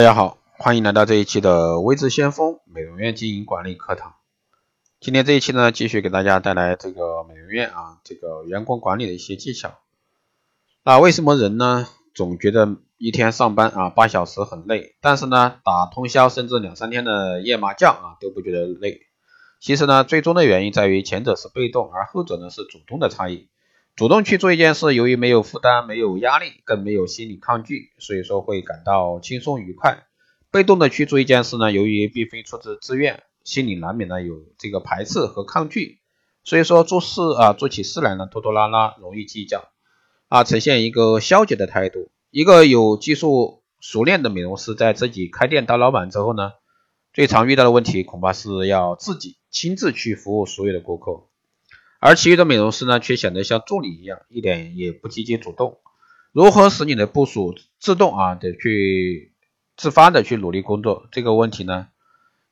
大家好，欢迎来到这一期的微智先锋美容院经营管理课堂。今天这一期呢，继续给大家带来这个美容院啊，这个员工管理的一些技巧。那为什么人呢，总觉得一天上班啊八小时很累，但是呢，打通宵甚至两三天的夜麻将啊都不觉得累？其实呢，最终的原因在于前者是被动，而后者呢是主动的差异。主动去做一件事，由于没有负担、没有压力，更没有心理抗拒，所以说会感到轻松愉快。被动的去做一件事呢，由于并非出自自愿，心里难免呢有这个排斥和抗拒，所以说做事啊做起事来呢拖拖拉拉，容易计较啊，呈现一个消极的态度。一个有技术熟练的美容师，在自己开店当老板之后呢，最常遇到的问题恐怕是要自己亲自去服务所有的顾客。而其余的美容师呢，却显得像助理一样，一点也不积极主动。如何使你的部署自动啊的去自发的去努力工作？这个问题呢，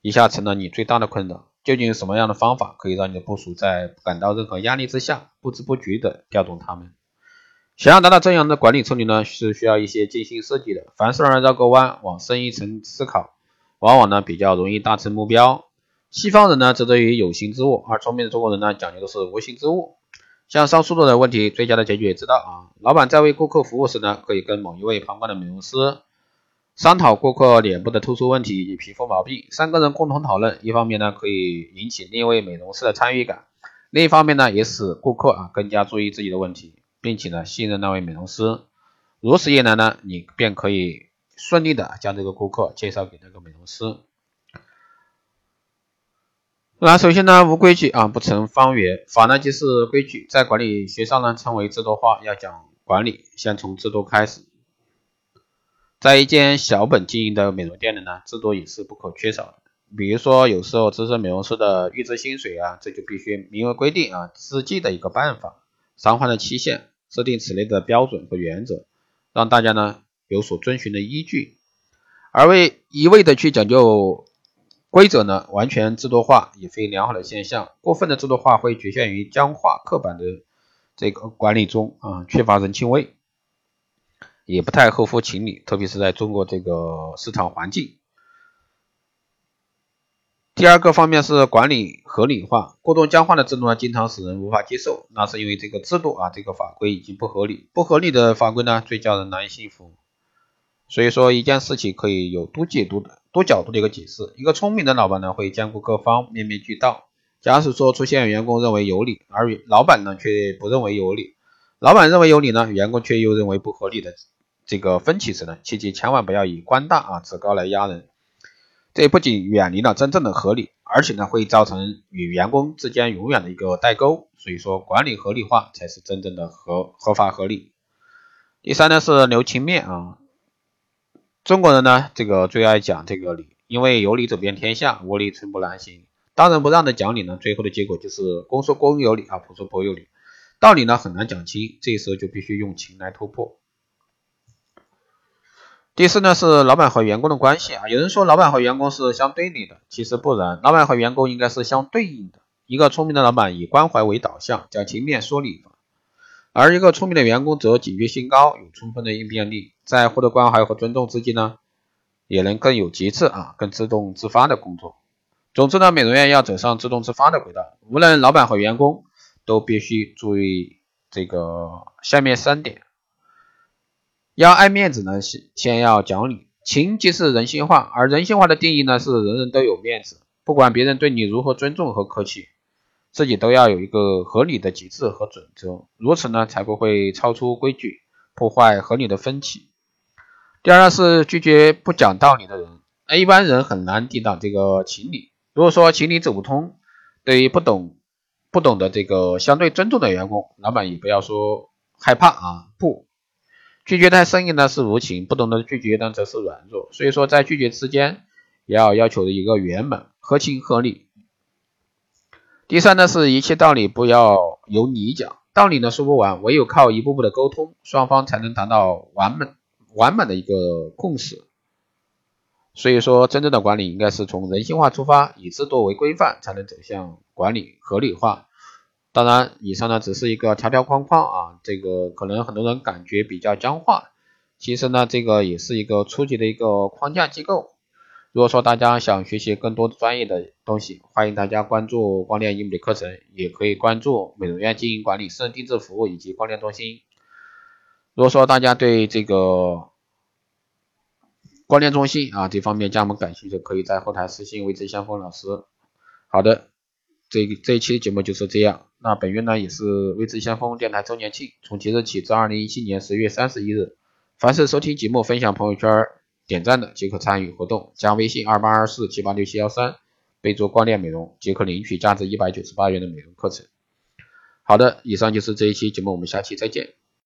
一下成了你最大的困扰。究竟什么样的方法可以让你的部署在感到任何压力之下，不知不觉的调动他们？想要达到这样的管理策略呢，是需要一些精心设计的。凡事绕个弯，往深一层思考，往往呢比较容易达成目标。西方人呢，执着于有形之物，而聪明的中国人呢，讲究的是无形之物。像上述的问题，最佳的解决之道啊，老板在为顾客服务时呢，可以跟某一位旁观的美容师商讨顾客脸部的突出问题与皮肤毛病，三个人共同讨论，一方面呢，可以引起另一位美容师的参与感，另一方面呢，也使顾客啊更加注意自己的问题，并且呢，信任那位美容师。如此一来呢，你便可以顺利的将这个顾客介绍给那个美容师。那首先呢，无规矩啊不成方圆，法呢即是规矩，在管理学上呢称为制度化。要讲管理，先从制度开始。在一间小本经营的美容店里呢，制度也是不可缺少的。比如说，有时候资深美容师的预支薪水啊，这就必须明文规定啊，资计的一个办法，偿还的期限，制定此类的标准和原则，让大家呢有所遵循的依据，而为一味的去讲究。规则呢，完全制度化也非良好的现象。过分的制度化会局限于僵化、刻板的这个管理中啊，缺乏人情味，也不太合乎情理。特别是在中国这个市场环境。第二个方面是管理合理化，过度僵化的制度呢，经常使人无法接受。那是因为这个制度啊，这个法规已经不合理。不合理的法规呢，最叫人难以信服。所以说，一件事情可以有多解读的。多角度的一个解释，一个聪明的老板呢会兼顾各方，面面俱到。假使说出现员工认为有理，而老板呢却不认为有理，老板认为有理呢，员工却又认为不合理的这个分歧时呢，切记千万不要以官大啊职高来压人，这不仅远离了真正的合理，而且呢会造成与员工之间永远的一个代沟。所以说，管理合理化才是真正的合合法合理。第三呢是留情面啊。中国人呢，这个最爱讲这个理，因为有理走遍天下，无理寸步难行。当仁不让的讲理呢，最后的结果就是公说公有理啊，婆说婆有理，道理呢很难讲清，这时候就必须用情来突破。第四呢是老板和员工的关系啊，有人说老板和员工是相对立的，其实不然，老板和员工应该是相对应的。一个聪明的老板以关怀为导向，讲情面说理。而一个聪明的员工则警觉性高，有充分的应变力，在获得关怀和尊重之际呢，也能更有节制啊，更自动自发的工作。总之呢，美容院要走上自动自发的轨道，无论老板和员工都必须注意这个下面三点：要爱面子呢，先要讲理。情即是人性化，而人性化的定义呢，是人人都有面子，不管别人对你如何尊重和客气。自己都要有一个合理的机制和准则，如此呢才不会超出规矩，破坏合理的分歧。第二是拒绝不讲道理的人，那一般人很难抵挡这个情理。如果说情理走不通，对于不懂不懂的这个相对尊重的员工，老板也不要说害怕啊，不拒绝太生硬呢是无情，不懂得拒绝呢则是软弱。所以说在拒绝之间，也要要求一个圆满、合情合理。第三呢，是一切道理不要由你讲，道理呢说不完，唯有靠一步步的沟通，双方才能达到完美完满的一个共识。所以说，真正的管理应该是从人性化出发，以制度为规范，才能走向管理合理化。当然，以上呢只是一个条条框框啊，这个可能很多人感觉比较僵化，其实呢，这个也是一个初级的一个框架机构。如果说大家想学习更多专业的东西，欢迎大家关注光电医美的课程，也可以关注美容院经营管理、私人定制服务以及光电中心。如果说大家对这个光电中心啊这方面加盟感兴趣，可以在后台私信魏志先锋老师。好的，这这一期节目就是这样。那本月呢也是微知先锋电台周年庆，从即日起至二零一七年十月三十一日，凡是收听节目、分享朋友圈。点赞的即可参与活动，加微信二八二四七八六七幺三，备注光电美容即可领取价值一百九十八元的美容课程。好的，以上就是这一期节目，我们下期再见。